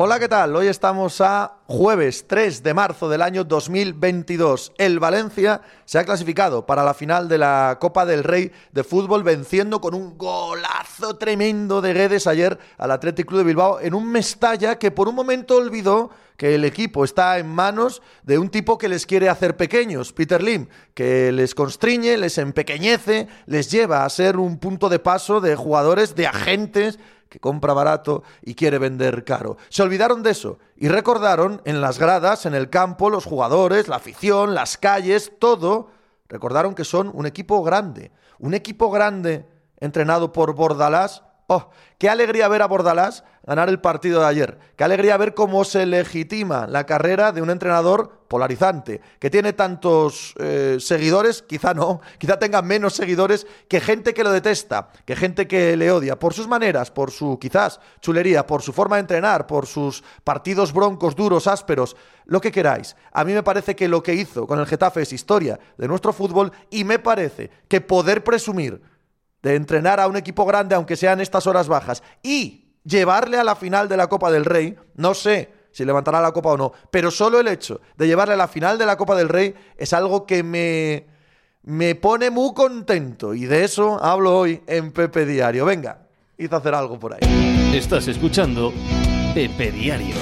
Hola, ¿qué tal? Hoy estamos a jueves 3 de marzo del año 2022. El Valencia se ha clasificado para la final de la Copa del Rey de fútbol venciendo con un golazo tremendo de Guedes ayer al Athletic Club de Bilbao en un Mestalla que por un momento olvidó que el equipo está en manos de un tipo que les quiere hacer pequeños, Peter Lim, que les constriñe, les empequeñece, les lleva a ser un punto de paso de jugadores, de agentes que compra barato y quiere vender caro. Se olvidaron de eso y recordaron en las gradas, en el campo, los jugadores, la afición, las calles, todo, recordaron que son un equipo grande, un equipo grande entrenado por Bordalás Oh, qué alegría ver a Bordalás ganar el partido de ayer. Qué alegría ver cómo se legitima la carrera de un entrenador polarizante, que tiene tantos eh, seguidores, quizá no, quizá tenga menos seguidores que gente que lo detesta, que gente que le odia, por sus maneras, por su quizás chulería, por su forma de entrenar, por sus partidos broncos, duros, ásperos, lo que queráis. A mí me parece que lo que hizo con el Getafe es historia de nuestro fútbol y me parece que poder presumir entrenar a un equipo grande, aunque sean estas horas bajas, y llevarle a la final de la Copa del Rey, no sé si levantará la Copa o no, pero solo el hecho de llevarle a la final de la Copa del Rey es algo que me, me pone muy contento, y de eso hablo hoy en Pepe Diario. Venga, hice hacer algo por ahí. Estás escuchando Pepe Diario.